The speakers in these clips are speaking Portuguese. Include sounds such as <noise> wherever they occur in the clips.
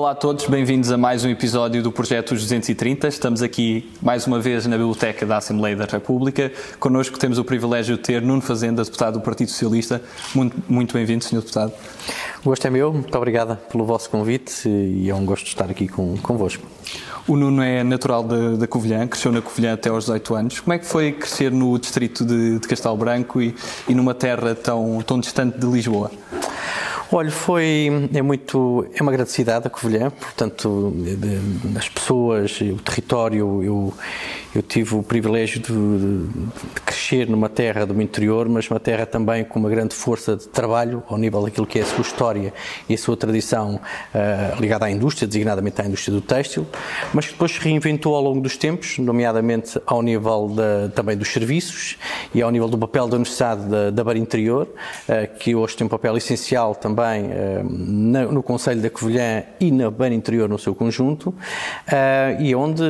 Olá a todos, bem-vindos a mais um episódio do Projeto 230. Estamos aqui mais uma vez na Biblioteca da Assembleia da República. Connosco temos o privilégio de ter Nuno Fazenda, deputado do Partido Socialista. Muito, muito bem-vindo, Sr. Deputado. O gosto é meu, muito obrigada pelo vosso convite e é um gosto estar aqui com, convosco. O Nuno é natural da Covilhã, cresceu na Covilhã até aos 18 anos. Como é que foi crescer no distrito de, de Castelo Branco e, e numa terra tão, tão distante de Lisboa? Olha, foi é muito é uma grande cidade a Covilhã, portanto as pessoas, o território, eu eu tive o privilégio de, de, de, crescer numa terra do interior, mas uma terra também com uma grande força de trabalho ao nível daquilo que é a sua história e a sua tradição uh, ligada à indústria, designadamente à indústria do têxtil, mas que depois se reinventou ao longo dos tempos, nomeadamente ao nível também dos serviços e ao nível do papel da Universidade da, da Bar Interior, uh, que hoje tem um papel essencial também uh, na, no Conselho da Covilhã e na Bar Interior no seu conjunto, e onde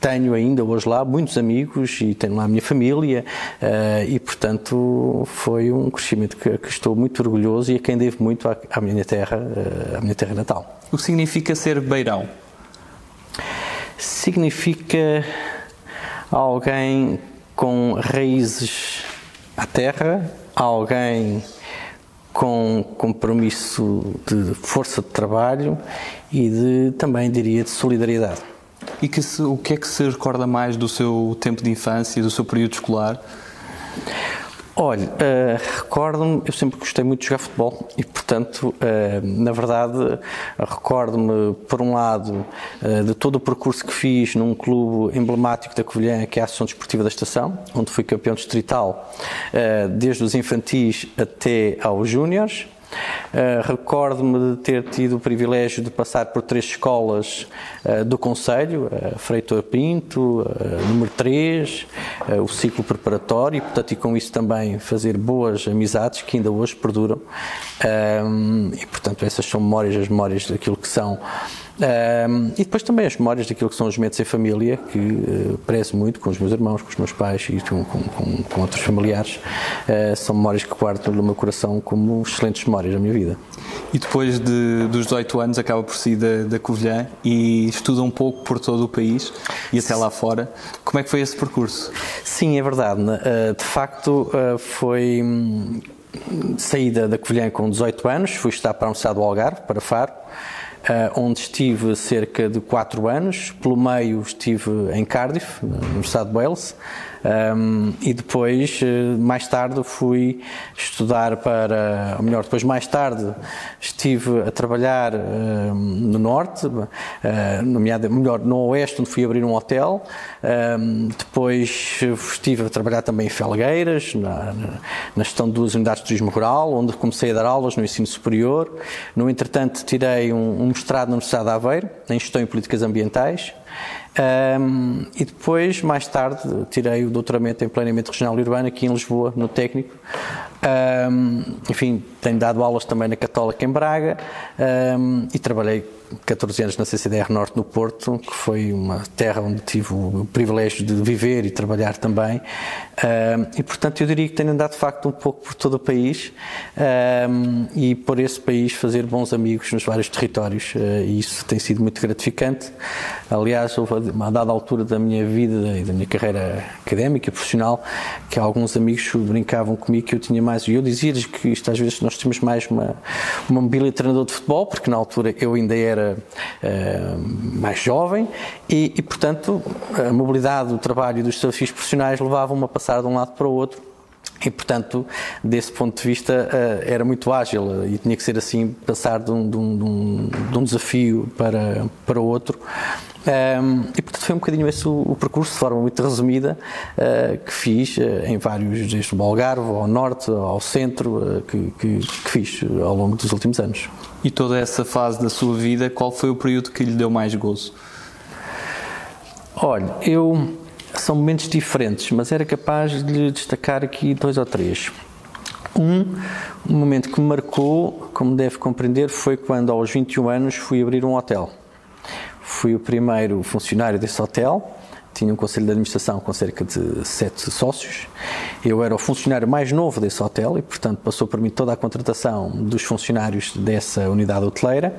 tenho ainda hoje lá muitos amigos e tenho lá a minha família uh, e, portanto, foi um crescimento que, que, estou muito orgulhoso e a quem devo muito à, à minha terra, uh, à minha terra natal. O que significa ser beirão? Significa alguém com raízes à terra, alguém com compromisso de força de trabalho e de também diria de solidariedade. E que se, o que é que se recorda mais do seu tempo de infância, do seu período escolar? Olha, uh, recordo-me, eu sempre gostei muito de jogar futebol e, portanto, uh, na verdade, recordo-me, por um lado, uh, de todo o percurso que fiz num clube emblemático da Covilhã, que é a Associação Desportiva da Estação, onde fui campeão distrital, desde os infantis até aos júniores. Uh, Recordo-me de ter tido o privilégio de passar por três escolas uh, do Conselho, uh, Freitor Pinto, número 3, o ciclo preparatório, e, portanto, e com isso também fazer boas amizades que ainda hoje perduram. e, portanto, essas são memórias, as memórias daquilo que são um, e depois também as memórias daquilo que são os momentos em família, que uh, prezo muito com os meus irmãos, com os meus pais e com, com, com outros familiares. Uh, são memórias que guardo no meu coração como excelentes memórias da minha vida. E depois de, dos 18 anos acaba por sair da, da Covilhã e estuda um pouco por todo o país e até lá fora. Como é que foi esse percurso? Sim, é verdade. Uh, de facto, foi hum, saída da Covilhã com 18 anos, fui estar para a Universidade do Algarve, para Faro. Eh, onde estive cerca de quatro anos. Pelo meio estive em Cardiff, na Universidade de Wales, um, e depois, eh, mais tarde, fui estudar para. Ou melhor, depois, mais tarde, estive a trabalhar um, no Norte, uh, nomeado, melhor, no Oeste, onde fui abrir um hotel. Um, depois estive a trabalhar também em Felgueiras, na, na gestão de duas unidades de turismo rural, onde comecei a dar aulas no ensino superior. No entretanto, tirei um, um mestrado na Universidade de Aveiro, em Gestão e Políticas Ambientais. Um, e depois, mais tarde, tirei o doutoramento em planeamento regional e urbano aqui em Lisboa, no técnico. Um, enfim, tenho dado aulas também na Católica em Braga um, e trabalhei 14 anos na CCDR Norte no Porto, que foi uma terra onde tive o privilégio de viver e trabalhar também. e portanto eu diria que tenho andado de facto um pouco por todo o país e por esse país fazer bons amigos nos vários territórios uh, e isso tem sido muito gratificante. Aliás, houve dada altura da minha vida e da minha carreira académica, profissional, que alguns amigos brincavam comigo que eu tinha mais, e eu dizia-lhes que isto às vezes nós temos mais uma, uma mobília de treinador de futebol, porque na altura eu ainda era uh, mais jovem e, e, portanto, a mobilidade do trabalho e dos desafios profissionais levavam-me a passar de um lado para o outro e, portanto, desse ponto de vista, uh, era muito ágil e tinha que ser assim, passar de um, de um, de um desafio para, para outro. Um, e portanto foi um bocadinho esse o, o percurso, de forma muito resumida, uh, que fiz uh, em vários, desde o Algarve, ao norte, ao centro, uh, que, que, que, fiz ao longo dos últimos anos. E toda essa fase da sua vida, qual foi o período que lhe deu mais gozo? Olha, eu. São momentos diferentes, mas era capaz de lhe destacar aqui dois ou três. Um, um momento que me marcou, como deve compreender, foi quando aos 21 anos fui abrir um hotel. Fui o primeiro funcionário desse hotel, tinha um conselho de administração com cerca de sete sócios. Eu era o funcionário mais novo desse hotel e, portanto, passou por mim toda a contratação dos funcionários dessa unidade hoteleira.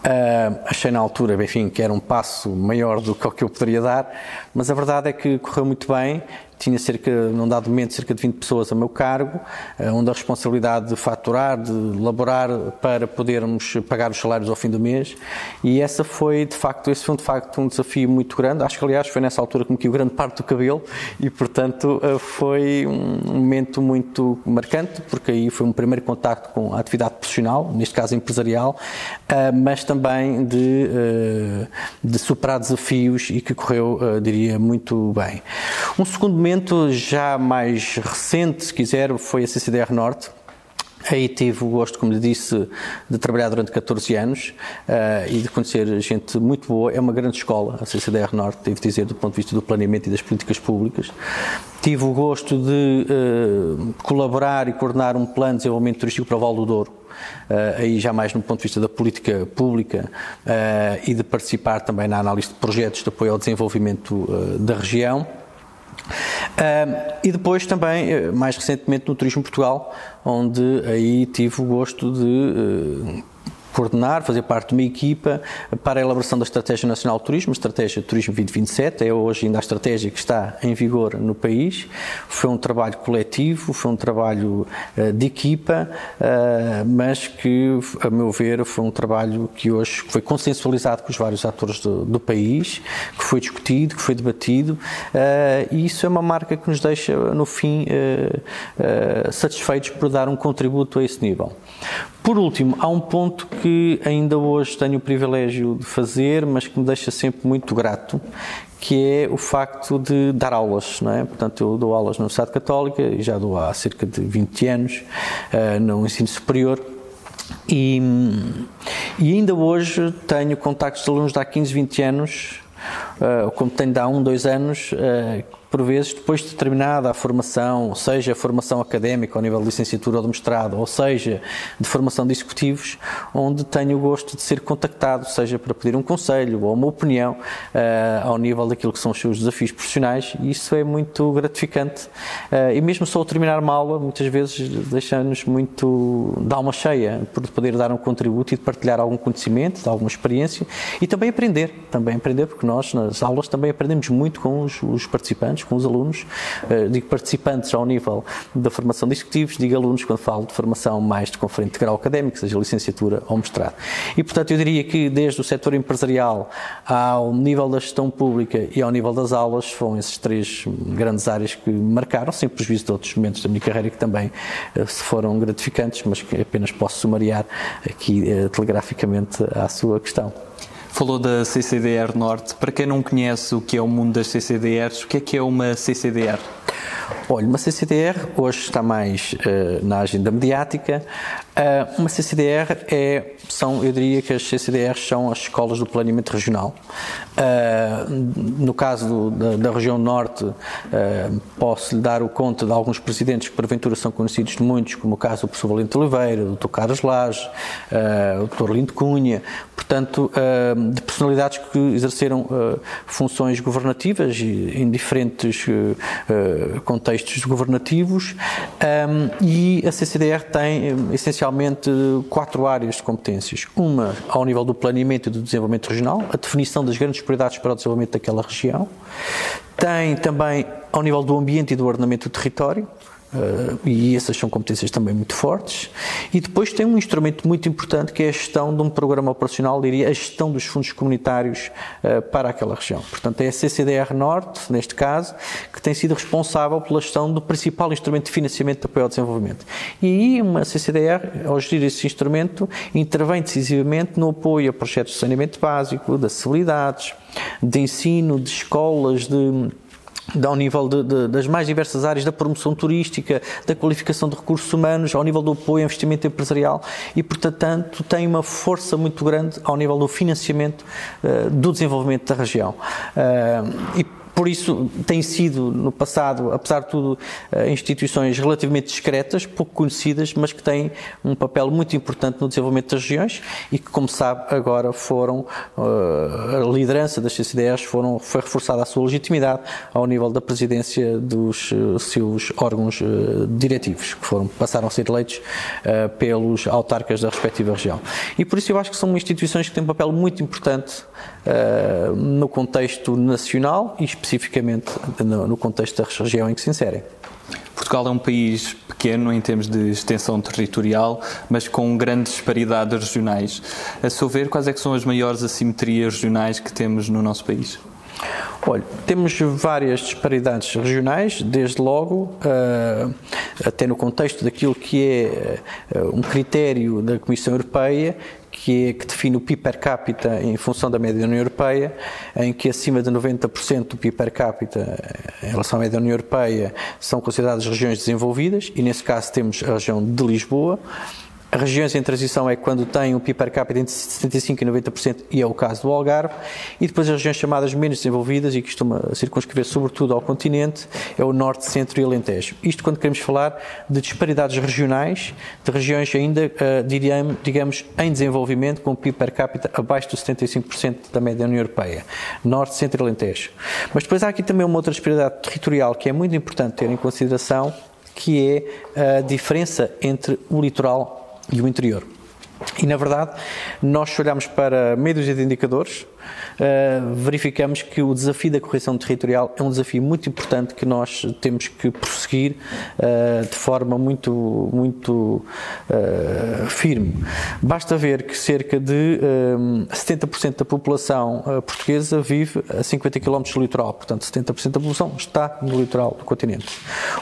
Uh, achei na altura, enfim, que era um passo maior do que o que eu poderia dar, mas a verdade é que correu muito bem tinha cerca, num dado momento, cerca de 20 pessoas a meu cargo, eh, onde a responsabilidade de faturar, de laborar para podermos pagar os salários ao fim do mês. E essa foi, de facto, esse foi de facto um desafio muito grande. Acho que, aliás, foi nessa altura que me caiu grande parte do cabelo e, portanto, eh, foi um momento muito marcante, porque aí foi um primeiro contacto com a atividade profissional, neste caso empresarial, eh, mas também de, de superar desafios e que correu, diria, muito bem. Um segundo momento já mais recente, se quiser, foi a CCDR Norte. Aí tive o gosto, como lhe disse, de trabalhar durante 14 anos uh, e de conhecer gente muito boa. É uma grande escola, a CCDR Norte, devo dizer, do ponto de vista do planeamento e das políticas públicas. Tive o gosto de uh, colaborar e coordenar um plano de desenvolvimento turístico para o Val do Douro. Uh, aí já mais no ponto de vista da política pública e de participar também na análise de projetos de apoio ao desenvolvimento da região. Uh, e depois também, eh, mais recentemente, no Turismo Portugal, onde aí tive o gosto de uh, coordenar, fazer parte de uma equipa para a elaboração da Estratégia Nacional de Turismo, Estratégia Turismo 2027, é hoje ainda a estratégia que está em vigor no país. Foi um trabalho coletivo, foi um trabalho uh, de equipa, uh, mas que, a meu ver, foi um trabalho que hoje foi consensualizado com os vários atores do, do país, que foi discutido, que foi debatido, uh, e isso é uma marca que nos deixa, no fim, satisfeitos por dar um contributo a esse nível. Por último, há um ponto que ainda hoje tenho o privilégio de fazer, mas que me deixa sempre muito grato, que é o facto de dar aulas, não é? Portanto, eu dou aulas na Universidade Católica e já dou há cerca de 20 anos uh, no ensino superior. E, e, ainda hoje tenho contactos de alunos de há 15, 20 anos, uh, como tenho de há 1, 2 anos, uh, por vezes, depois de terminada a formação, seja a formação académica ao nível de licenciatura ou de mestrado, ou seja, de formação de executivos, onde tenho o gosto de ser contactado, seja para pedir um conselho ou uma opinião uh, ao nível daquilo que são os seus desafios profissionais, e isso é muito gratificante. Uh, e mesmo só ao terminar uma aula, muitas vezes deixa-nos muito de alma cheia por poder dar um contributo e de partilhar algum conhecimento, alguma experiência e também aprender, também aprender, porque nós nas aulas também aprendemos muito com os, os participantes com os alunos, uh, digo participantes ao nível da formação de executivos, digo alunos quando falo de formação mais de conferente de grau académico, seja licenciatura ou mestrado. E, portanto, eu diria que desde o setor empresarial ao nível da gestão pública e ao nível das aulas, foram esses três grandes áreas que marcaram, sem prejuízo de outros momentos da minha carreira que também uh, foram gratificantes, mas que apenas posso sumariar aqui uh, telegraficamente à sua questão. Falou da CCDR Norte. Para quem não conhece o que é o mundo das CCDRs, o que é que é uma CCDR? Olha, uma CCDR hoje está mais uh, na agenda mediática. Uh, uma CCDR é, são, eu diria que as CCDRs são as escolas do planeamento regional. Uh, no caso do, da, da, região norte, posso lhe dar o conta de alguns presidentes que porventura são conhecidos de muitos, como o caso do professor Valente Oliveira, do Dr. Carlos Lage, o Dr. Lindo Cunha, portanto, de personalidades que exerceram funções governativas em diferentes contextos governativos e a CCDR tem essencialmente quatro áreas de competências. Uma ao nível do planeamento e do desenvolvimento regional, a definição das grandes prioridades para o desenvolvimento daquela região. Tem também ao nível do ambiente e do ordenamento do território, Uh, e essas são competências também muito fortes. E depois tem um instrumento muito importante que é a gestão de um programa operacional, diria, a gestão dos fundos comunitários uh, para aquela região. Portanto, é a CCDR Norte, neste caso, que tem sido responsável pela gestão do principal instrumento de financiamento de apoio ao desenvolvimento. E aí, uma CCDR, ao gerir esse instrumento, intervém decisivamente no apoio a projetos de saneamento básico, de acessibilidades, de ensino, de escolas, de ao nível de, de, das mais diversas áreas da promoção turística, da qualificação de recursos humanos, ao nível do apoio ao investimento empresarial e, portanto, tem uma força muito grande ao nível do financiamento uh, do desenvolvimento da região. Uh, e por isso, tem sido, no passado, apesar de tudo, eh, instituições relativamente discretas, pouco conhecidas, mas que têm um papel muito importante no desenvolvimento das regiões e que, como sabe, agora foram, eh, a liderança das CCDRs foram, foi reforçada a sua legitimidade ao nível da presidência dos eh, seus órgãos diretivos, que foram, passaram a ser eleitos pelos autarcas da respectiva região. E por isso eu acho que são instituições que têm um papel muito importante no contexto nacional e especificamente no, no contexto da região em que se inserem. Portugal é um país pequeno em termos de extensão territorial, mas com grandes disparidades regionais. A seu ver, quais é são as maiores assimetrias regionais que temos no nosso país? Olha, temos várias disparidades regionais, desde logo, uh, até no contexto daquilo que é uh, um critério da Comissão Europeia, que, é, que define o PIB per capita em função da média da União Europeia, em que acima de 90% do PIB per capita em relação à média da União Europeia são consideradas regiões desenvolvidas, e nesse caso temos a região de Lisboa, regiões em transição é quando têm um PIB per capita entre 75% e 90%, e é o caso do Algarve, e depois as regiões chamadas menos desenvolvidas, e que costuma circunscrever sobretudo ao continente, é o Norte, Centro e Alentejo. Isto quando queremos falar de disparidades regionais, de regiões ainda, uh, digamos, em desenvolvimento, com um PIB per capita abaixo dos 75% da média da União Europeia. Norte, Centro e Alentejo. Mas depois há aqui também uma outra disparidade territorial que é muito importante ter em consideração, que é a diferença entre o litoral e o interior. E, na verdade, nós se olharmos para médios de indicadores, uh, verificamos que o desafio da correção territorial é um desafio muito importante que nós temos que prosseguir uh, de forma muito, muito uh, firme. Basta ver que cerca de 70% da população portuguesa vive a 50 km do litoral, portanto, 70% da população está no litoral do continente.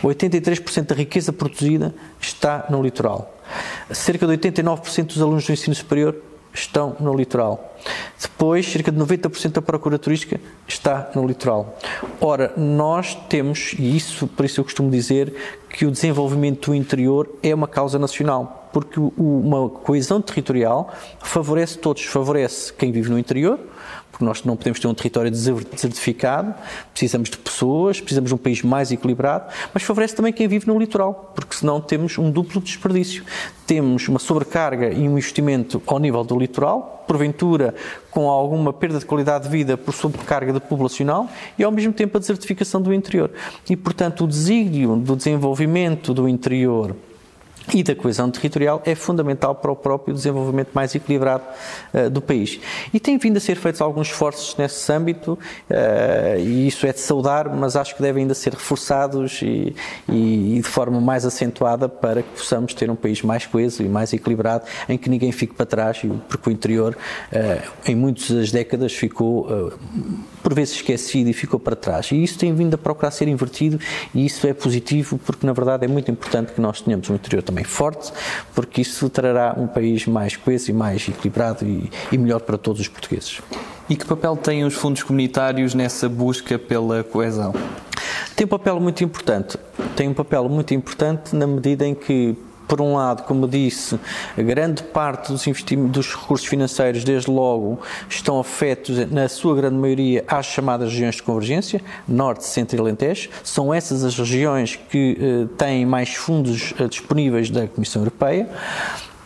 83% da riqueza produzida está no litoral. Cerca de 89% dos alunos do ensino superior estão no litoral. Depois, cerca de 90% da procura turística está no litoral. Ora, nós temos, e isso, por isso eu costumo dizer, que o desenvolvimento do interior é uma causa nacional, porque uma coesão territorial favorece todos, favorece quem vive no interior, porque nós não podemos ter um território desertificado, precisamos de pessoas, precisamos de um país mais equilibrado, mas favorece também quem vive no litoral, porque senão temos um duplo desperdício. Temos uma sobrecarga e um investimento ao nível do litoral, porventura com alguma perda de qualidade de vida por sobrecarga de populacional e ao mesmo tempo a desertificação do interior. E, portanto, o desígnio do desenvolvimento do interior e da coesão territorial é fundamental para o próprio desenvolvimento mais equilibrado uh, do país. E tem vindo a ser feitos alguns esforços nesse âmbito, uh, e isso é de saudar, mas acho que devem ainda ser reforçados e, e, e, de forma mais acentuada para que possamos ter um país mais coeso e mais equilibrado, em que ninguém fique para trás, porque o interior, uh, em muitas décadas, ficou por vezes esquecido e ficou para trás. E isso tem vindo a procurar ser invertido, e isso é positivo, porque na verdade é muito importante que nós tenhamos um interior também forte, porque isso trará um país mais coeso e mais equilibrado e, e melhor para todos os portugueses. E que papel têm os fundos comunitários nessa busca pela coesão? Tem um papel muito importante. Tem um papel muito importante na medida em que por um lado, como disse, grande parte dos, dos recursos financeiros, desde logo, estão afetos, na sua grande maioria, às chamadas regiões de convergência, Norte, Centro e Alentejo. São essas as regiões que eh, têm mais fundos eh, disponíveis da Comissão Europeia.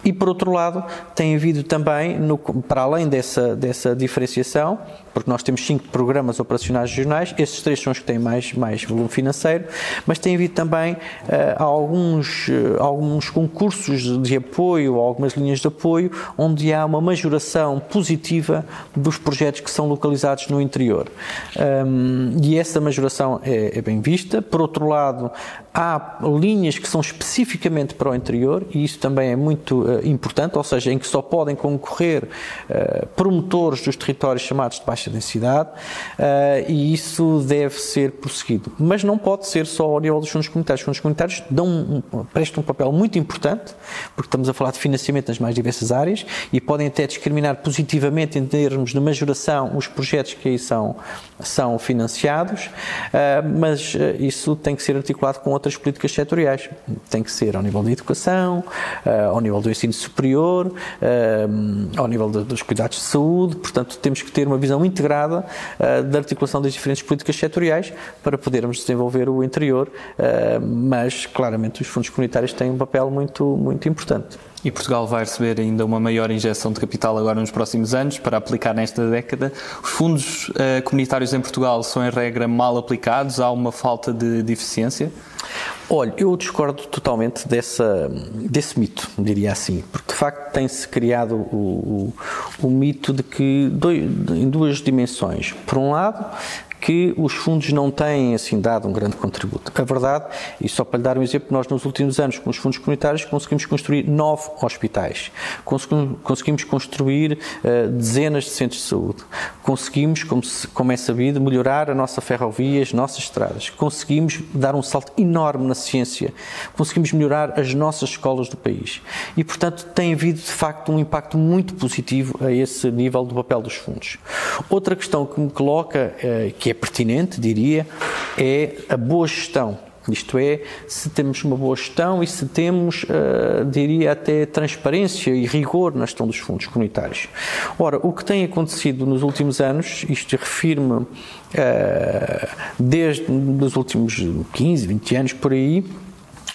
E, por outro lado, tem havido também, no, para além dessa, dessa diferenciação, porque nós temos cinco programas operacionais regionais, esses três são os que têm mais, mais volume financeiro, mas tem havido também uh, alguns, uh, alguns concursos de apoio, algumas linhas de apoio, onde há uma majoração positiva dos projetos que são localizados no interior. Um, e essa majoração é, é bem vista. Por outro lado, há linhas que são especificamente para o interior, e isso também é muito uh, importante, ou seja, em que só podem concorrer promotores dos territórios chamados de baixa densidade uh, e isso deve ser prosseguido. Mas não pode ser só ao nível dos fundos comunitários. Os fundos comunitários dão um, prestam um papel muito importante, porque estamos a falar de financiamento nas mais diversas áreas e podem até discriminar positivamente em termos de majoração os projetos que aí são, são financiados, uh, mas uh, isso tem que ser articulado com outras políticas setoriais. Tem que ser ao nível da educação, ao nível do ensino superior, uh, ao nível dos cuidados de saúde, portanto, temos que ter uma visão integrada uh, da articulação das diferentes políticas setoriais para podermos desenvolver o interior, mas claramente os fundos comunitários têm um papel muito, muito importante. E Portugal vai receber ainda uma maior injeção de capital agora nos próximos anos para aplicar nesta década. Os fundos uh, comunitários em Portugal são, em regra, mal aplicados? Há uma falta de, de eficiência? Olha, eu discordo totalmente dessa, desse mito, diria assim, porque de facto tem-se criado o, o, o, mito de que, dois, em duas dimensões. Por um lado, que os fundos não têm assim dado um grande contributo. A verdade, e só para lhe dar um exemplo, nós nos últimos anos com os fundos comunitários conseguimos construir nove hospitais, conseguimos construir uh, dezenas de centros de saúde, conseguimos, como, se, como é sabido, melhorar a nossa ferrovia, as nossas estradas, conseguimos dar um salto enorme na ciência, conseguimos melhorar as nossas escolas do país. E, portanto, tem havido de facto um impacto muito positivo a esse nível do papel dos fundos. Outra questão que me coloca, uh, que é é pertinente, diria, é a boa gestão. Isto é, se temos uma boa gestão e se temos, uh, diria até, transparência e rigor na gestão dos fundos comunitários. Ora, o que tem acontecido nos últimos anos, isto refirma uh, desde os últimos 15, 20 anos por aí,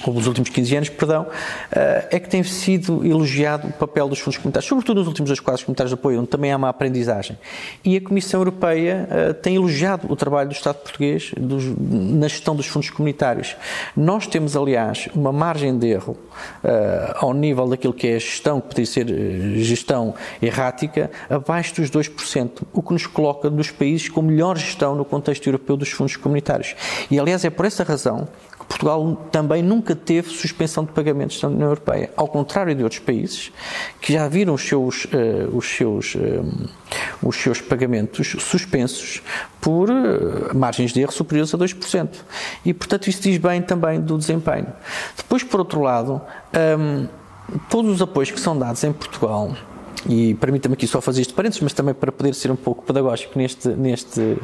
nos últimos 15 anos, perdão, eh, é que tem sido elogiado o papel dos fundos comunitários, sobretudo nos últimos dois quadros comunitários de apoio, onde também há uma aprendizagem. E a Comissão Europeia eh, tem elogiado o trabalho do Estado português na gestão dos fundos comunitários. Nós temos, aliás, uma margem de erro eh, ao nível daquilo que é a gestão, que poderia ser gestão errática, abaixo dos 2%, o que nos coloca nos países com melhor gestão no contexto europeu dos fundos comunitários. E, aliás, é por essa razão Portugal também nunca teve suspensão de pagamentos da União Europeia, ao contrário de outros países que já viram os seus, uh, os seus, uh, os seus pagamentos suspensos por uh, margens de erro superiores a 2%. E, portanto, isso diz bem também do desempenho. Depois, por outro lado, um, todos os apoios que são dados em Portugal e permita-me aqui só fazer este parênteses, mas também para poder ser um pouco pedagógico neste, neste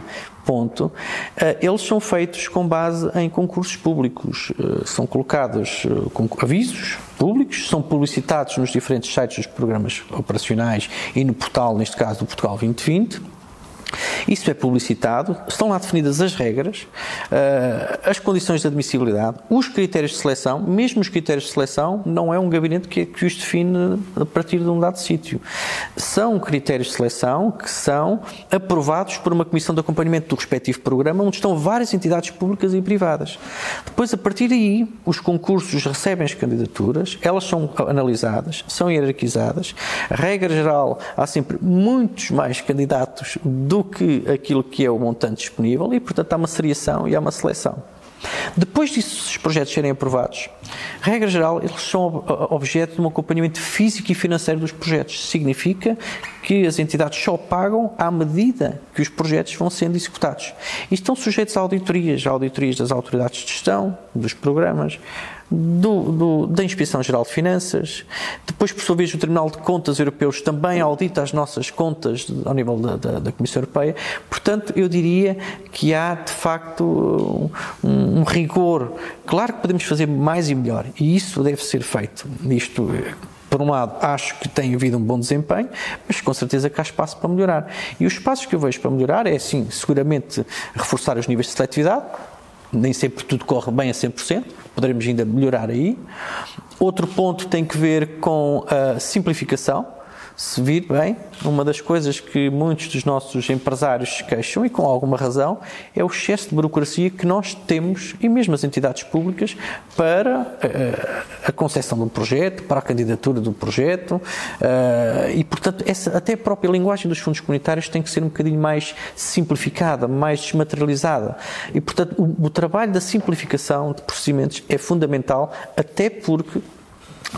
ponto, eh, eles são feitos com base em concursos públicos. Eh, são colocados eh, avisos públicos, são publicitados nos diferentes sites dos programas operacionais e no portal, neste caso, do Portugal 2020 isso é publicitado, estão lá definidas as regras, uh, as condições de admissibilidade, os critérios de seleção, mesmo os critérios de seleção, não é um gabinete que, que os define a partir de um dado sítio. São critérios de seleção que são aprovados por uma comissão de acompanhamento do respectivo programa, onde estão várias entidades públicas e privadas. Depois, a partir daí, os concursos recebem as candidaturas, elas são analisadas, são hierarquizadas. A regra geral, há sempre muitos mais candidatos do que aquilo que é o montante disponível e, portanto, há uma seriação e há uma seleção. Depois disso, os projetos serem aprovados, regra geral, eles são objeto de um acompanhamento físico e financeiro dos projetos. Significa que as entidades só pagam à medida que os projetos vão sendo executados. E estão sujeitos a auditorias, auditorias das autoridades de gestão, dos programas, do, do, da Inspeção Geral de Finanças, depois, por sua vez, o Tribunal de Contas Europeus também audita as nossas contas ao nível da, da, da Comissão Europeia. Portanto, eu diria que há, de facto, um, um, rigor. Claro que podemos fazer mais e melhor, e isso deve ser feito. Isto por um lado, acho que tem havido um bom desempenho, mas com certeza que há espaço para melhorar. E os espaços que eu vejo para melhorar é, sim, seguramente reforçar os níveis de seletividade, nem sempre tudo corre bem a 100%, poderemos ainda melhorar aí. Outro ponto tem que ver com a simplificação se vir bem, uma das coisas que muitos dos nossos empresários se queixam, e com alguma razão, é o excesso de burocracia que nós temos, e mesmo as entidades públicas, para uh, a concessão de um projeto, para a candidatura do projeto, uh, e portanto, essa, até a própria linguagem dos fundos comunitários tem que ser um bocadinho mais simplificada, mais desmaterializada. E portanto, o, o trabalho da simplificação de procedimentos é fundamental, até porque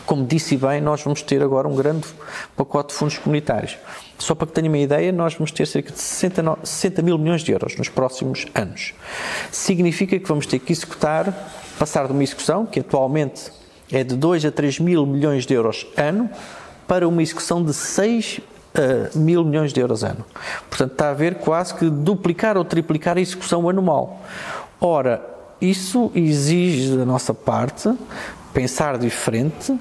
como disse bem, nós vamos ter agora um grande pacote de fundos comunitários. Só para que tenham uma ideia, nós vamos ter cerca de 60, 60 mil milhões de euros nos próximos anos. Significa que vamos ter que executar, passar de uma execução, que atualmente é de 2 a 3 mil milhões de euros ano, para uma execução de 6 uh, mil milhões de euros ano. Portanto, está a ver quase que duplicar ou triplicar a execução anual. Ora, isso exige da nossa parte pensar diferente,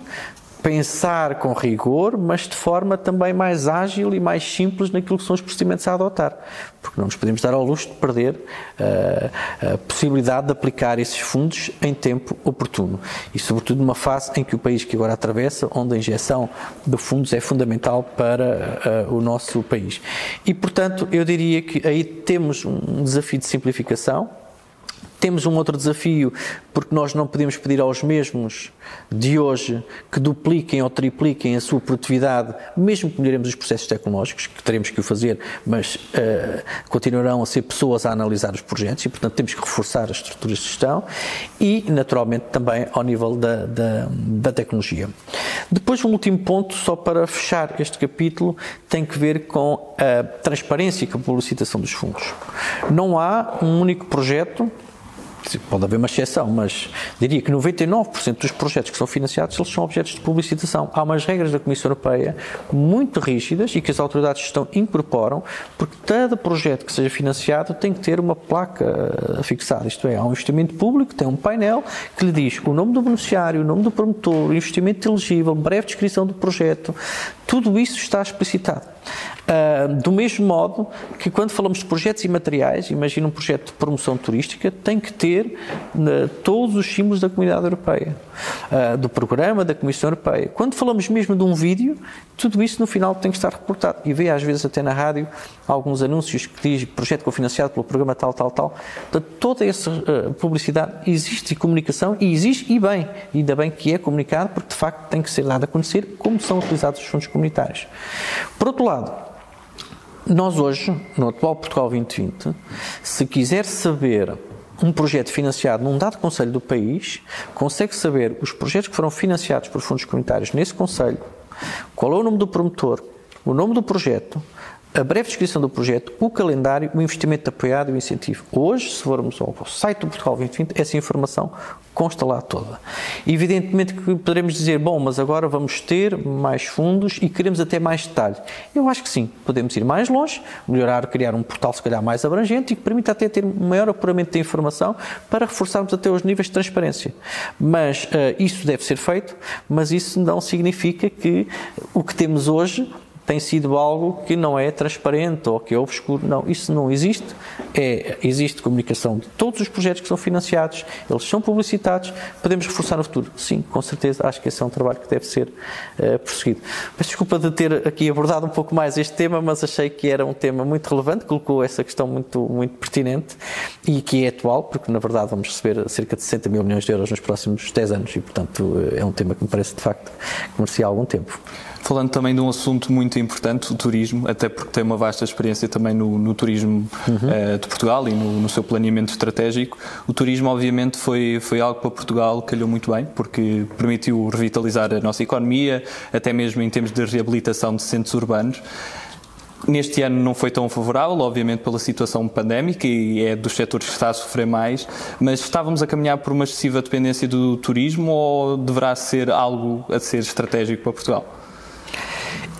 pensar com rigor, mas de forma também mais ágil e mais simples naquilo que são os procedimentos a adotar. Porque não nos podemos dar ao luxo de perder uh, a possibilidade de aplicar esses fundos em tempo oportuno. E, sobretudo, numa fase em que o país que agora atravessa, onde a injeção de fundos é fundamental para uh, o nosso país. E, portanto, eu diria que aí temos um desafio de simplificação temos um outro desafio, porque nós não podemos pedir aos mesmos de hoje que dupliquem ou tripliquem a sua produtividade, mesmo que melhoremos os processos tecnológicos, que teremos que o fazer, mas uh, continuarão a ser pessoas a analisar os projetos e, portanto, temos que reforçar as estruturas de gestão e, naturalmente, também ao nível da, da, da tecnologia. Depois, um último ponto, só para fechar este capítulo, tem que ver com a transparência e com a publicitação dos fundos. Não há um único projeto Pode haver uma exceção, mas diria que 99% dos projetos que são financiados eles são objetos de publicitação. Há umas regras da Comissão Europeia muito rígidas e que as autoridades estão incorporam, porque cada projeto que seja financiado tem que ter uma placa fixada. Isto é, há um investimento público, tem um painel que lhe diz o nome do beneficiário, o nome do promotor, o investimento elegível, breve descrição do projeto. Tudo isso está explicitado. Uh, do mesmo modo que quando falamos de projetos imateriais, imagina um projeto de promoção turística, tem que ter uh, todos os símbolos da comunidade europeia, uh, do programa da Comissão Europeia. Quando falamos mesmo de um vídeo, tudo isso no final tem que estar reportado. E vê às vezes até na rádio alguns anúncios que diz projeto cofinanciado pelo programa tal, tal, tal. Portanto, toda essa publicidade existe comunicação, e existe e bem. E ainda bem que é comunicado, porque de facto tem que ser dado a conhecer como são utilizados os fundos comunitários. Por outro lado, nós hoje, no atual Portugal 2020, se quiser saber um projeto financiado num dado conselho do país, consegue saber os projetos que foram financiados por fundos comunitários nesse conselho, qual é o nome do promotor, o nome do projeto, a breve descrição do projeto, o calendário, o investimento apoiado e o incentivo. Hoje, se formos ao site do Portugal 2020, essa informação consta lá toda. Evidentemente que poderemos dizer, bom, mas agora vamos ter mais fundos e queremos até mais detalhe. Eu acho que sim, podemos ir mais longe, melhorar, criar um portal se calhar mais abrangente e que permita até ter maior apuramento da informação para reforçarmos até os níveis de transparência. Mas uh, isso deve ser feito, mas isso não significa que o que temos hoje tem sido algo que não é transparente ou que é obscuro. Não, isso não existe. É, existe comunicação de todos os projetos que são financiados, eles são publicitados. Podemos reforçar no futuro? Sim, com certeza. Acho que esse é um trabalho que deve ser uh, prosseguido. Peço desculpa de ter aqui abordado um pouco mais este tema, mas achei que era um tema muito relevante, colocou essa questão muito, muito pertinente e que é atual, porque na verdade vamos receber cerca de 60 mil milhões de euros nos próximos 10 anos e, portanto, eh, é um tema que me parece de facto que merecia algum tempo. Falando também de um assunto muito importante, o turismo, até porque tem uma vasta experiência também no, no turismo uhum. uh, de Portugal e no, no, seu planeamento estratégico. O turismo, obviamente, foi, foi algo para Portugal que calhou muito bem, porque permitiu revitalizar a nossa economia, até mesmo em termos de reabilitação de centros urbanos. Neste ano não foi tão favorável, obviamente pela situação pandémica e é dos setores que está a sofrer mais, mas estávamos a caminhar por uma excessiva dependência do turismo ou deverá ser algo a ser estratégico para Portugal?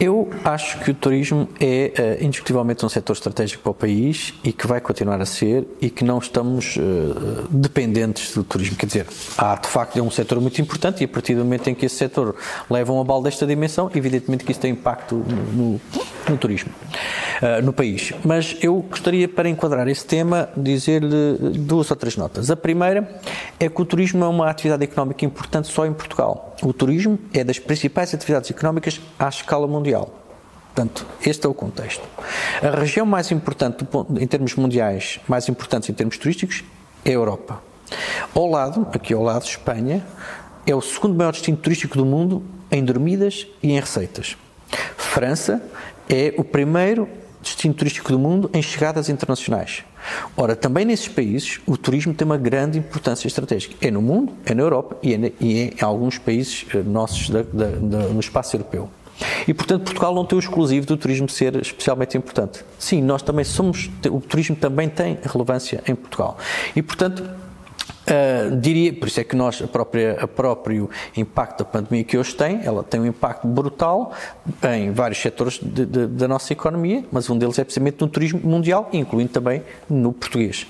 Eu acho que o turismo é uh, indiscutivelmente um setor estratégico para o país e que vai continuar a ser e que não estamos uh, dependentes do turismo. Quer dizer, há de facto é um setor muito importante e a partir do momento em que esse setor leva um abalo desta dimensão, evidentemente que isso tem impacto no, no turismo, uh, no país. Mas eu gostaria, para enquadrar esse tema, dizer-lhe duas ou três notas. A primeira é que o turismo é uma atividade económica importante só em Portugal. O turismo é das principais atividades económicas à escala mundial mundial. Portanto, este é o contexto. A região mais importante, em termos mundiais, mais importante em termos turísticos, é a Europa. Ao lado, aqui ao lado, Espanha, é o segundo maior destino turístico do mundo em dormidas e em receitas. França é o primeiro destino turístico do mundo em chegadas internacionais. Ora, também nesses países o turismo tem uma grande importância estratégica. É no mundo, é na Europa e é, e é em alguns países eh, nossos da, da, da, no espaço europeu. E, portanto, Portugal não tem o exclusivo do turismo ser especialmente importante. Sim, nós também somos, o turismo também tem relevância em Portugal. E, portanto, Uh, diria, por isso é que nós, a própria, a próprio impacto da pandemia que hoje tem, ela tem um impacto brutal em vários setores de, de, da nossa economia, mas um deles é precisamente no turismo mundial, incluindo também no português.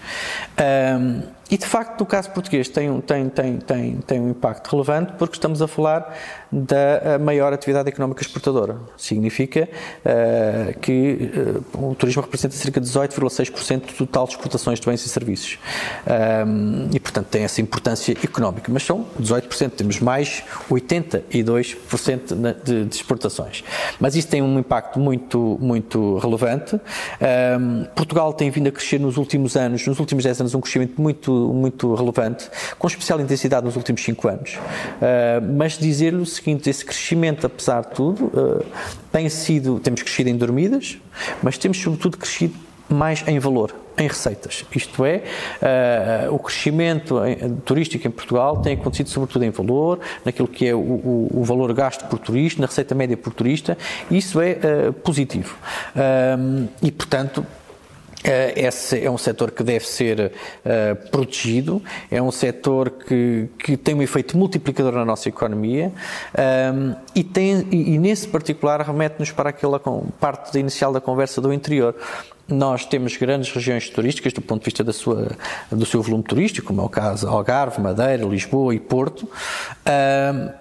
Uh, e de facto, no caso português, tem, tem, tem, tem, tem um impacto relevante porque estamos a falar da maior atividade económica exportadora. Significa uh, que uh, o turismo representa cerca de 18,6% do total de exportações de bens e serviços. Um, e, portanto, tem essa importância económica. Mas são 18%, temos mais 82% de, de exportações. Mas isso tem um impacto muito, muito relevante. Um, Portugal tem vindo a crescer nos últimos anos, nos últimos 10 anos, um crescimento muito muito relevante, com especial intensidade nos últimos cinco anos. Uh, mas dizer-lhe o seguinte: esse crescimento, apesar de tudo, uh, tem sido. Temos crescido em dormidas, mas temos, sobretudo, crescido mais em valor, em receitas. Isto é, uh, o crescimento em, turístico em Portugal tem acontecido sobretudo em valor, naquilo que é o, o, o valor gasto por turista, na receita média por turista, isso é uh, positivo. Uh, e, portanto, eh, esse é um setor que deve ser uh, protegido, é um setor que, que tem um efeito multiplicador na nossa economia um, ehm, e, tem, e, e, nesse particular remete-nos para aquela parte inicial da conversa do interior. Nós temos grandes regiões turísticas do ponto de vista da sua, do seu volume turístico, como é o caso Algarve, Madeira, Lisboa e Porto,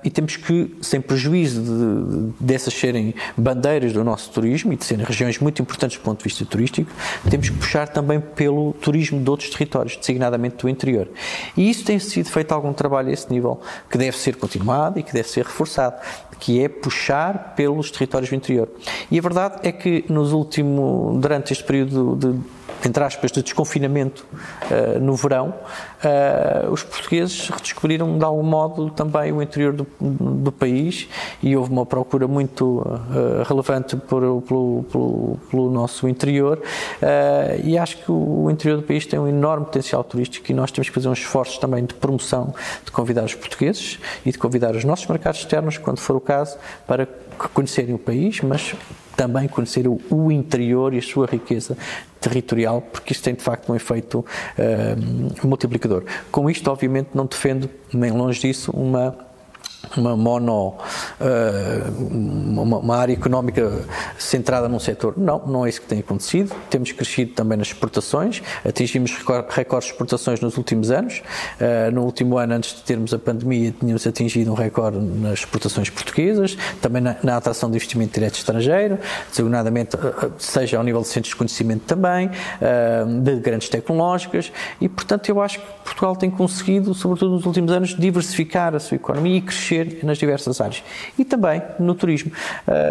e temos que, sem prejuízo de, dessas serem bandeiras do nosso turismo e de serem regiões muito importantes do ponto de vista turístico, temos que puxar também pelo turismo de outros territórios, designadamente do interior. E isso tem sido feito algum trabalho a esse nível, que deve ser continuado e que deve ser reforçado que é puxar pelos territórios do interior. E a verdade é que nos últimos, durante este período de entre aspas, de desconfinamento uh, no verão, uh, os portugueses redescobriram de algum modo também o interior do, do país e houve uma procura muito uh, relevante por, pelo, pelo, pelo, nosso interior e acho que o, interior do país tem um enorme potencial turístico e nós temos que fazer uns esforços também de promoção, de convidar os portugueses e de convidar os nossos mercados externos, quando for o caso, para conhecerem o país, mas também conhecer o, interior e a sua riqueza territorial, porque isso tem de facto um efeito uh, multiplicador. Com isto, obviamente, não defendo, nem longe disso, uma uma mono, eh, uma, área económica centrada num setor. Não, não é isso que tem acontecido. Temos crescido também nas exportações, atingimos recordes de exportações nos últimos anos. Eh, no último ano, antes de termos a pandemia, tínhamos atingido um recorde nas exportações portuguesas, também na, na atração de investimento direto estrangeiro, designadamente, eh, seja ao nível de centros de conhecimento também, de grandes tecnológicas, e portanto eu acho que Portugal tem conseguido, sobretudo nos últimos anos, diversificar a sua economia e crescer crescer nas diversas áreas. E também no turismo.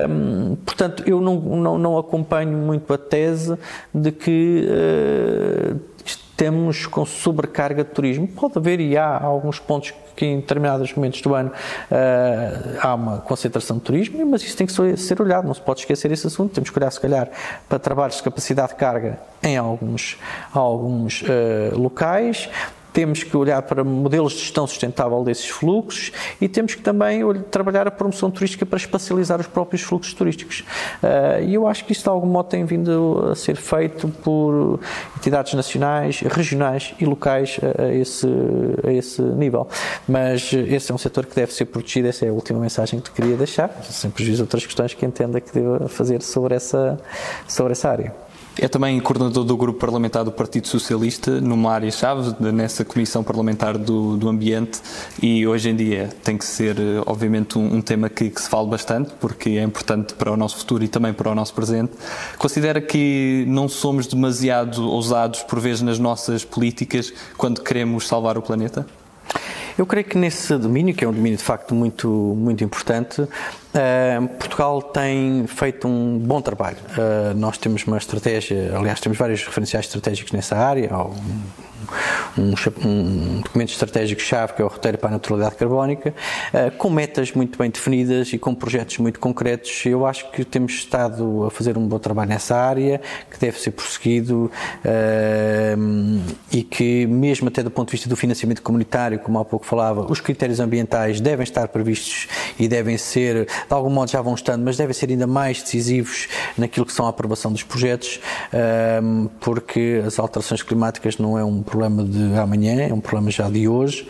Um, portanto, eu não, não, não, acompanho muito a tese de que uh, estamos com sobrecarga de turismo. Pode haver e há alguns pontos que em determinados momentos do ano uh, há uma concentração de turismo, mas isso tem que ser olhado, não se pode esquecer esse assunto. Temos que olhar, se calhar, para trabalhos de capacidade de carga em alguns, alguns uh, locais temos que olhar para modelos de gestão sustentável desses fluxos e temos que também trabalhar a promoção turística para espacializar os próprios fluxos turísticos. Eh, e eu acho que isso de algum modo tem vindo a ser feito por entidades nacionais, regionais e locais a esse, a esse nível. Mas esse é um setor que deve ser protegido, essa é a última mensagem que queria deixar, sem prejuízo de outras questões que entenda que deva fazer sobre essa, sobre essa área. É também coordenador do grupo parlamentar do Partido Socialista, numa área-chave, nessa Comissão Parlamentar do, do, Ambiente, e hoje em dia tem que ser, obviamente, um, um tema que, que, se fala bastante, porque é importante para o nosso futuro e também para o nosso presente. Considera que não somos demasiado ousados, por vezes, nas nossas políticas quando queremos salvar o planeta? Eu creio que nesse domínio, que é um domínio de facto muito, muito importante, Uh, Portugal tem feito um bom trabalho. Uh, nós temos uma estratégia, aliás, temos vários referenciais estratégicos nessa área. Um, um documento estratégico-chave que é o roteiro para a neutralidade carbónica, uh, com metas muito bem definidas e com projetos muito concretos. Eu acho que temos estado a fazer um bom trabalho nessa área, que deve ser prosseguido e que, mesmo até do ponto de vista do financiamento comunitário, como há pouco falava, os critérios ambientais devem estar previstos e devem ser de algum modo já vão estando, mas devem ser ainda mais decisivos naquilo que são a aprovação dos projetos, porque as alterações climáticas não é um problema de de amanhã, é um problema já de hoje,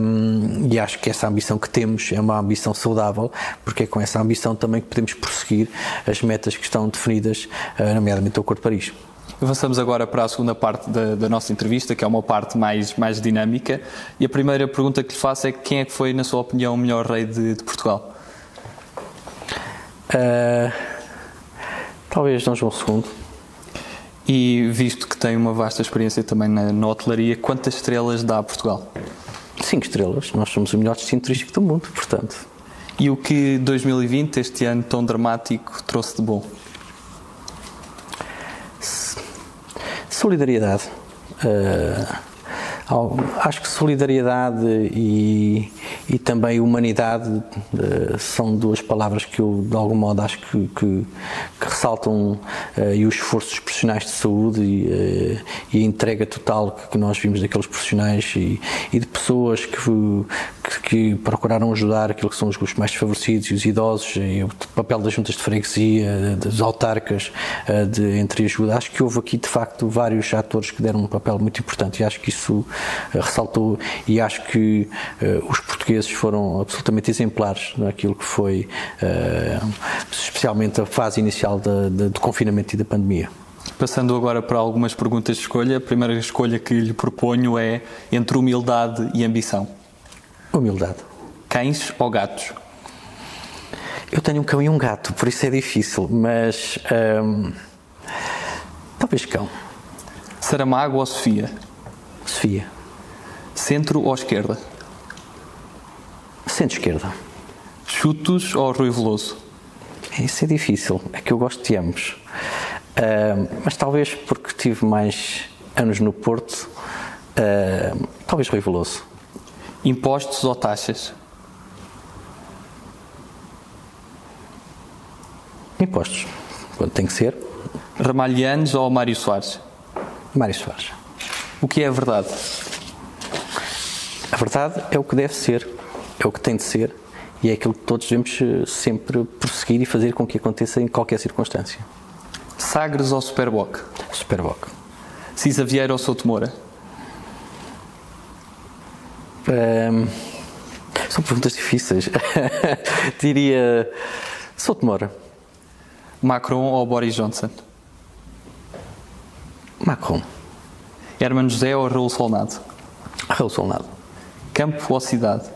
um, e acho que essa ambição que temos é uma ambição saudável, porque é com essa ambição também que podemos prosseguir as metas que estão definidas, uh, nomeadamente o Acordo de Paris. Avançamos agora para a segunda parte da, da, nossa entrevista, que é uma parte mais, mais dinâmica. E a primeira pergunta que lhe faço é quem é que foi, na sua opinião, o melhor rei de, de Portugal? Uh, talvez Dom João II. E visto que tem uma vasta experiência também na, na hotelaria, quantas estrelas dá a Portugal? Cinco estrelas. Nós somos o melhor destino turístico do mundo, portanto. E o que 2020, este ano tão dramático, trouxe de bom? Solidariedade. Uh, acho que solidariedade e, e também humanidade uh, são duas palavras que eu, de algum modo, acho que, que, que ressaltam uh, e os esforços profissionais de saúde e, e a entrega total que, que, nós vimos daqueles profissionais e, e de pessoas que, que, procuraram ajudar aquilo que são os grupos mais desfavorecidos e os idosos, e o papel das juntas de freguesia, das autarcas, eh, de entreajuda. Acho que houve aqui, de facto, vários atores que deram um papel muito importante e acho que isso ressaltou e acho que uh, os portugueses foram absolutamente exemplares naquilo que foi, uh, especialmente a fase inicial da, da, do confinamento e da pandemia. Passando agora para algumas perguntas de escolha, a primeira escolha que lhe proponho é entre humildade e ambição. Humildade. Cães ou gatos? Eu tenho um cão e um gato, por isso é difícil, mas. Hum, talvez cão. Saramago ou Sofia? Sofia. Centro ou esquerda? Centro-esquerda. Chutos ou Rui Veloso? Isso é difícil, é que eu gosto de ambos. Uh, mas talvez porque tive mais anos no Porto, uh, talvez Rui Veloso. Impostos ou taxas? Impostos, quando tem que ser. Ramalhianos ou Mário Soares? Mário Soares. O que é a verdade? A verdade é o que deve ser, é o que tem de ser e é aquilo que todos devemos eh, sempre prosseguir e fazer com que aconteça em qualquer circunstância. Sagres ou Superboc? Superboc. Cisa Vieira ou Souto Moura? Um, são perguntas difíceis. <laughs> Diria. Sou Mora. Macron ou Boris Johnson? Macron. Hermano José ou Raul Solnado? Raul Solnado. Campo ou cidade?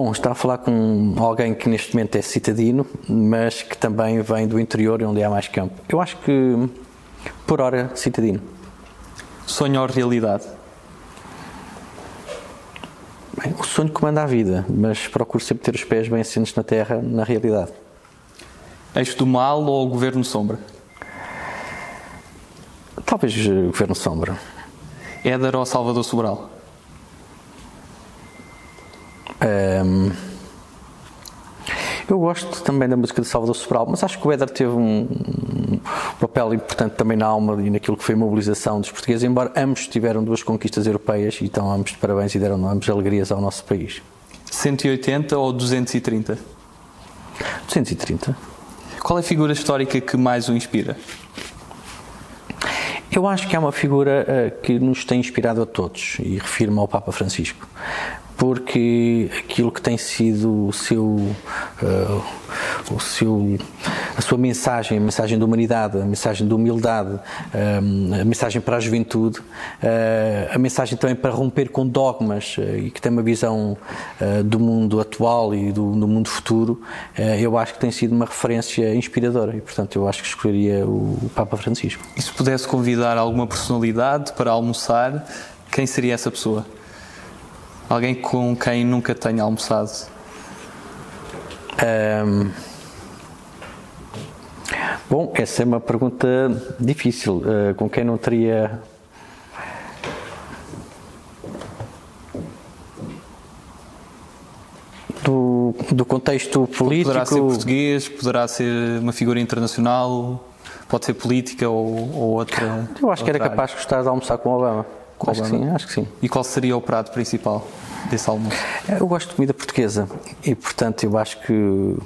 Bom, está a falar com alguém que neste momento é citadino, mas que também vem do interior onde há mais campo. Eu acho que, por hora, citadino. Sonho ou realidade? Bem, o sonho comanda a vida, mas procuro sempre ter os pés bem assentes na terra, na realidade. Eixo do mal ou o governo sombra? Talvez o governo sombra. Éder ou Salvador Sobral? Um, eu gosto também da música de Salvador Sobral, mas acho que o Éder teve um, um, papel importante também na alma e naquilo que foi a mobilização dos portugueses, embora ambos tiveram duas conquistas europeias e estão ambos de parabéns e deram ambos alegrias ao nosso país. 180 ou 230? 230. Qual é a figura histórica que mais o inspira? Eu acho que é uma figura uh, que nos tem inspirado a todos e refiro-me ao Papa Francisco porque aquilo que tem sido o seu, uh, o seu, a sua mensagem, a mensagem da humanidade, a mensagem da humildade, um, eh, a mensagem para a juventude, uh, a mensagem também para romper com dogmas uh, e que tem uma visão do mundo atual e do, do mundo futuro, eu acho que tem sido uma referência inspiradora e, portanto, eu acho que escolheria o, o Papa Francisco. E se pudesse convidar alguma personalidade para almoçar, quem seria essa pessoa? Alguém com quem nunca tenha almoçado? Um, bom, essa é uma pergunta difícil. Uh, com quem não teria. Do, do contexto político. Poderá ser português, poderá ser uma figura internacional, pode ser política ou, ou outra. Eu acho que era capaz de gostar de almoçar com Obama. Com acho Obama. que sim, acho que sim. E qual seria o prato principal? desse almoço? Eu gosto de comida portuguesa e, portanto, eu acho que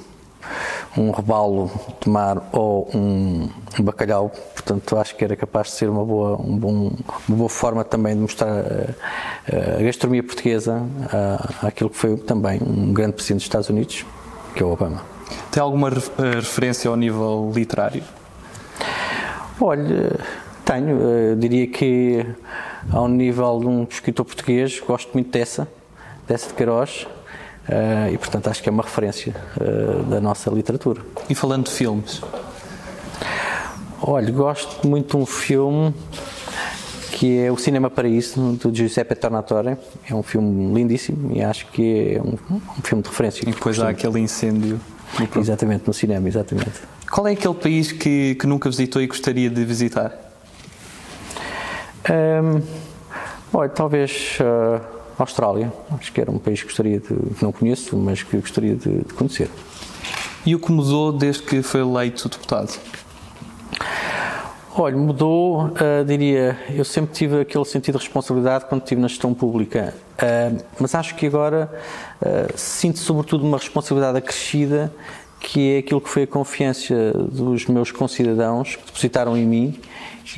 um robalo de mar ou um, bacalhau. Portanto, acho que era capaz de ser uma boa, um bom, uma boa forma também de mostrar a, a gastronomia portuguesa àquilo que foi também um grande presidente dos Estados Unidos, que é o Obama. Tem alguma referência ao nível literário? Olha, tenho. Eu diria que ao nível de um escritor português, gosto muito dessa, dessa de Queiroz. Uh, e portanto acho que é uma referência uh, da nossa literatura. E falando de filmes? Olha, gosto muito de um filme que é o Cinema Paraíso, do Giuseppe Tornatore. É um filme lindíssimo e acho que é um, um filme de referência. E depois há aquele incêndio. No exatamente, no cinema, exatamente. Qual é aquele país que, que nunca visitou e gostaria de visitar? Um, olha, talvez... Uh, Austrália. Acho que era um país que gostaria de, que não conheço, mas que gostaria de, de conhecer. E o que mudou desde que foi eleito deputado? Olha, mudou, uh, diria, eu sempre tive aquele sentido de responsabilidade quando estive na gestão pública, uh, mas acho que agora uh, sinto sobretudo uma responsabilidade acrescida que é aquilo que foi a confiança dos meus concidadãos que depositaram em mim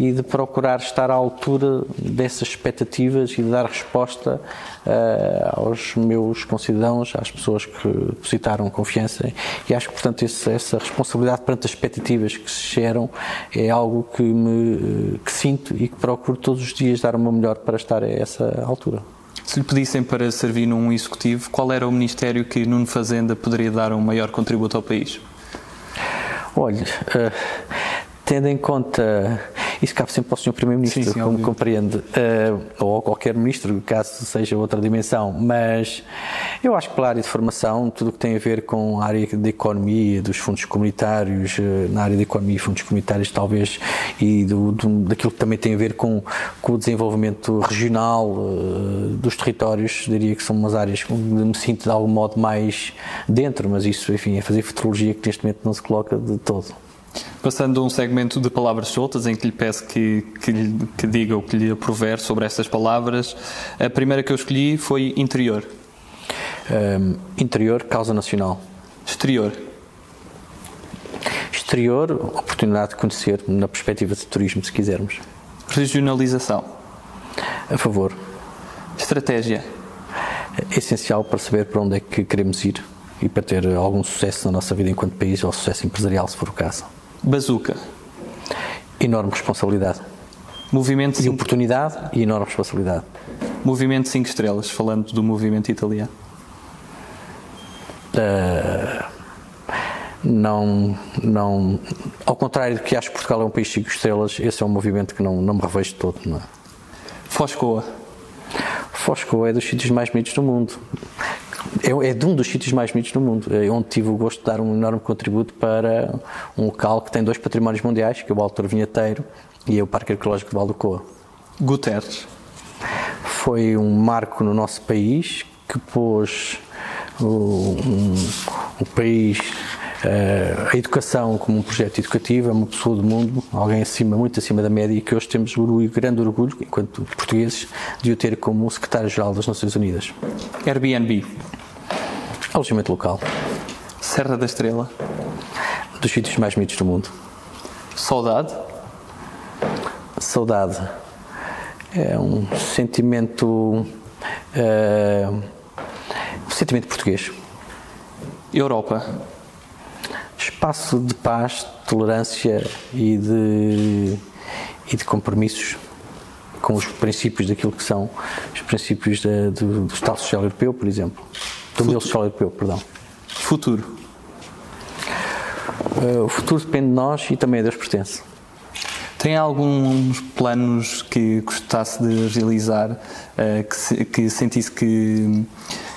e de procurar estar à altura dessas expectativas e de dar resposta uh, aos meus concidadãos, às pessoas que depositaram confiança. E acho que, portanto, esse, essa responsabilidade perante as expectativas que se geram é algo que, me, que sinto e que procuro todos os dias dar o meu melhor para estar a essa altura. Se lhe pedissem para servir num executivo, qual era o ministério que Nuno Fazenda poderia dar um maior contributo ao país? Olha, uh, tendo em conta isso cabe sempre ao Sr. Primeiro-Ministro, como óbvio. compreende, uh, ou qualquer ministro, caso seja outra dimensão. Mas eu acho que pela área de formação, tudo o que tem a ver com a área de economia, dos fundos comunitários, uh, na área de economia e fundos comunitários, talvez, e do, do, daquilo que também tem a ver com, com o desenvolvimento regional uh, dos territórios, diria que são umas áreas onde me sinto de algum modo mais dentro, mas isso, enfim, é fazer futurologia que neste momento não se coloca de todo. Passando a um segmento de palavras soltas, em que lhe peço que, que, que diga o que lhe aprover sobre estas palavras, a primeira que eu escolhi foi interior. Um, interior, causa nacional. Exterior. Exterior, oportunidade de conhecer, na perspectiva de turismo, se quisermos. Regionalização. A favor. Estratégia. É essencial para saber para onde é que queremos ir e para ter algum sucesso na nossa vida enquanto país ou sucesso empresarial, se for o caso. Bazuca. Enorme responsabilidade. Movimento e oportunidade e enorme responsabilidade. Movimento 5 estrelas, falando do movimento italiano. Uh, não, não, ao contrário de que acho que Portugal é um país de 5 estrelas, esse é um movimento que não, não me revejo todo. Não é? Foscoa. Foscoa é dos sítios mais bonitos do mundo é, é de um dos sítios mais bonitos do mundo, é onde tive o gosto de dar um enorme contributo para um local que tem dois patrimónios mundiais, que é o Alto Vinheteiro e é o Parque Arqueológico de Valdecoa. Guterres. Foi um marco no nosso país que pôs o, um, o país eh, a educação como um projeto educativo, é uma pessoa do mundo, alguém acima, muito acima da média, e que hoje temos orgulho, grande orgulho, enquanto portugueses, de o ter como secretário-geral das Nações Unidas. Airbnb. Alojamento local. Serra da Estrela. Dos sítios mais bonitos do mundo. Saudade. Saudade. É um sentimento. Uh, um sentimento português. Europa. Espaço de paz, tolerância e de, e de compromissos com os princípios daquilo que são os princípios da, do, do Estado Social Europeu, por exemplo. Do modelo social europeu, perdão. Futuro. Uh, o futuro depende de nós e também a Deus pertence. Tem alguns planos que gostasse de realizar, uh, que, se, que, sentisse que,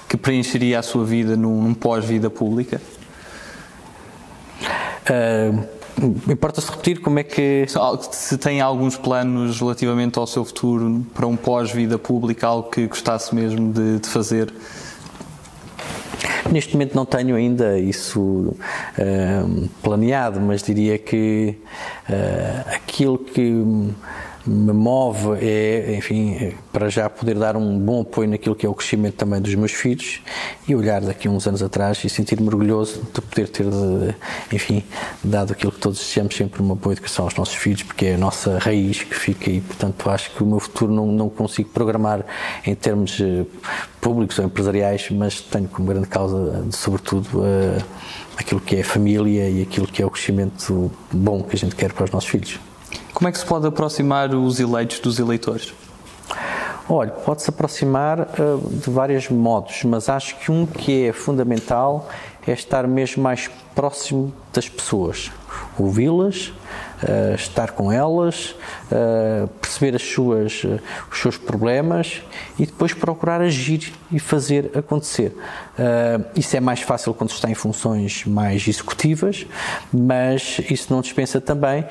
que preencheria a sua vida num, num pós-vida pública? Uh, Importa-se repetir como é que. Se tem alguns planos relativamente ao seu futuro para um pós-vida pública, algo que gostasse mesmo de, de fazer? Neste momento não tenho ainda isso uh, planeado, mas diria que uh, aquilo que me move é, enfim, para já poder dar um bom apoio naquilo que é o crescimento também dos meus filhos e olhar daqui a uns anos atrás e sentir-me orgulhoso de poder ter, enfim, dado aquilo que todos desejamos sempre uma boa educação aos nossos filhos, porque é a nossa raiz que fica e, portanto, acho que o meu futuro não, não consigo programar em termos eh, públicos ou empresariais, mas tenho como grande causa, sobretudo, uh, aquilo que é a família e aquilo que é o crescimento bom que a gente quer para os nossos filhos. Como é que se pode aproximar os eleitos dos eleitores? Olha, pode-se aproximar uh, de vários modos, mas acho que um que é fundamental é estar mesmo mais próximo das pessoas, ouvi-las, uh, estar com elas, uh, perceber as suas, os seus problemas e depois procurar agir e fazer acontecer. isso é mais fácil quando se está em funções mais executivas, mas isso não dispensa também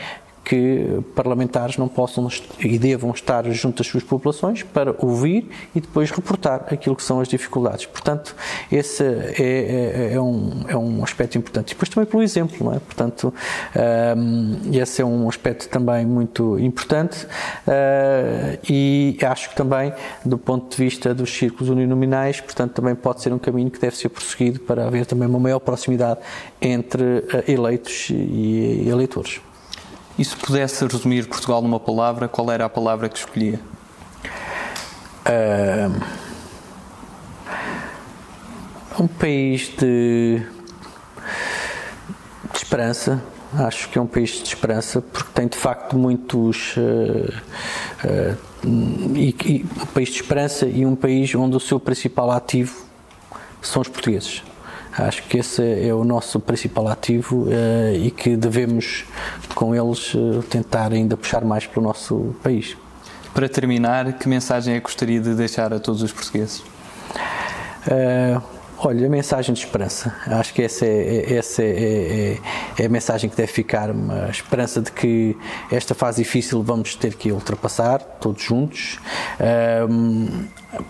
que parlamentares não possam e devam estar junto às suas populações para ouvir e depois reportar aquilo que são as dificuldades. Portanto, esse é, é, é um, é um aspecto importante. E depois também pelo exemplo, é? Portanto, um, esse é um aspecto também muito importante uh, e acho que também, do ponto de vista dos círculos uninominais, portanto, também pode ser um caminho que deve ser prosseguido para haver também uma maior proximidade entre uh, eleitos e eleitores. E se pudesse resumir Portugal numa palavra, qual era a palavra que escolhia? Uh, um país de, de, esperança. Acho que é um país de esperança porque tem de facto muitos. Uh, uh, e, e, um país de esperança e um país onde o seu principal ativo são os portugueses. Acho que esse é o nosso principal ativo uh, e que devemos, com eles, uh, tentar ainda puxar mais para o nosso país. Para terminar, que mensagem é que gostaria de deixar a todos os portugueses? Uh, olha, a mensagem de esperança. Acho que essa, é, é essa é, é, é, a mensagem que deve ficar, a esperança de que esta fase difícil vamos ter que ultrapassar, todos juntos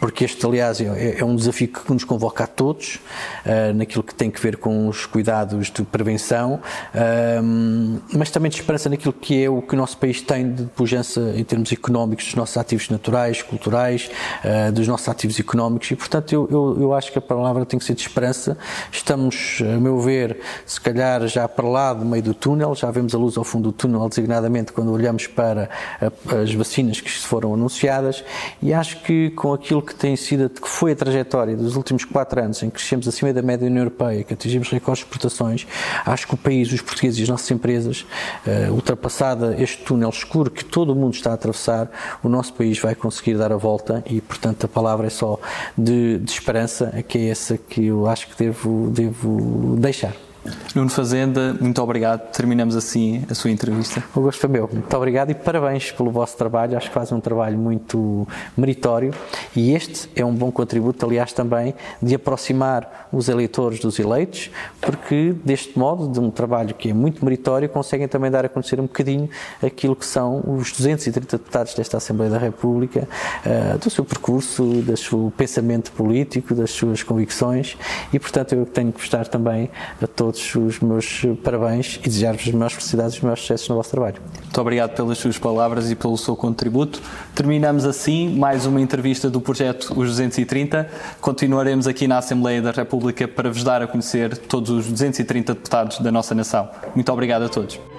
porque este, aliás, é, é, um desafio que nos convoca a todos, uh, naquilo que tem que ver com os cuidados de prevenção, uh, mas também de esperança naquilo que é o que o nosso país tem de pujança em termos económicos, dos nossos ativos naturais, culturais, uh, dos nossos ativos económicos, e portanto eu, eu, eu, acho que a palavra tem que ser de esperança. Estamos, a meu ver, se calhar já para lá do meio do túnel, já vemos a luz ao fundo do túnel, designadamente quando olhamos para a, as vacinas que foram anunciadas, e acho que com aquilo aquilo que tem sido, que foi a trajetória dos últimos quatro anos, em que crescemos acima da média da União Europeia, que atingimos recordes de exportações, acho que o país, os portugueses e as nossas empresas, uh, ultrapassada este túnel escuro que todo o mundo está a atravessar, o nosso país vai conseguir dar a volta e, portanto, a palavra é só de, de esperança, que é essa que eu acho que devo, devo deixar. Nuno Fazenda, muito obrigado. Terminamos assim a sua entrevista. O gosto foi meu. Muito obrigado e parabéns pelo vosso trabalho. Acho que fazem um trabalho muito meritório e este é um bom contributo, aliás, também de aproximar os eleitores dos eleitos, porque deste modo, de um trabalho que é muito meritório, conseguem também dar a conhecer um bocadinho aquilo que são os 230 deputados desta Assembleia da República, uh, do seu percurso, do seu pensamento político, das suas convicções e, portanto, eu tenho que gostar também a todos todos os meus parabéns e desejar-vos as melhores felicidades e os melhores sucessos no vosso trabalho. Muito obrigado pelas suas palavras e pelo seu contributo. Terminamos assim mais uma entrevista do projeto Os 230. Continuaremos aqui na Assembleia da República para vos dar a conhecer todos os 230 deputados da nossa nação. Muito obrigado a todos.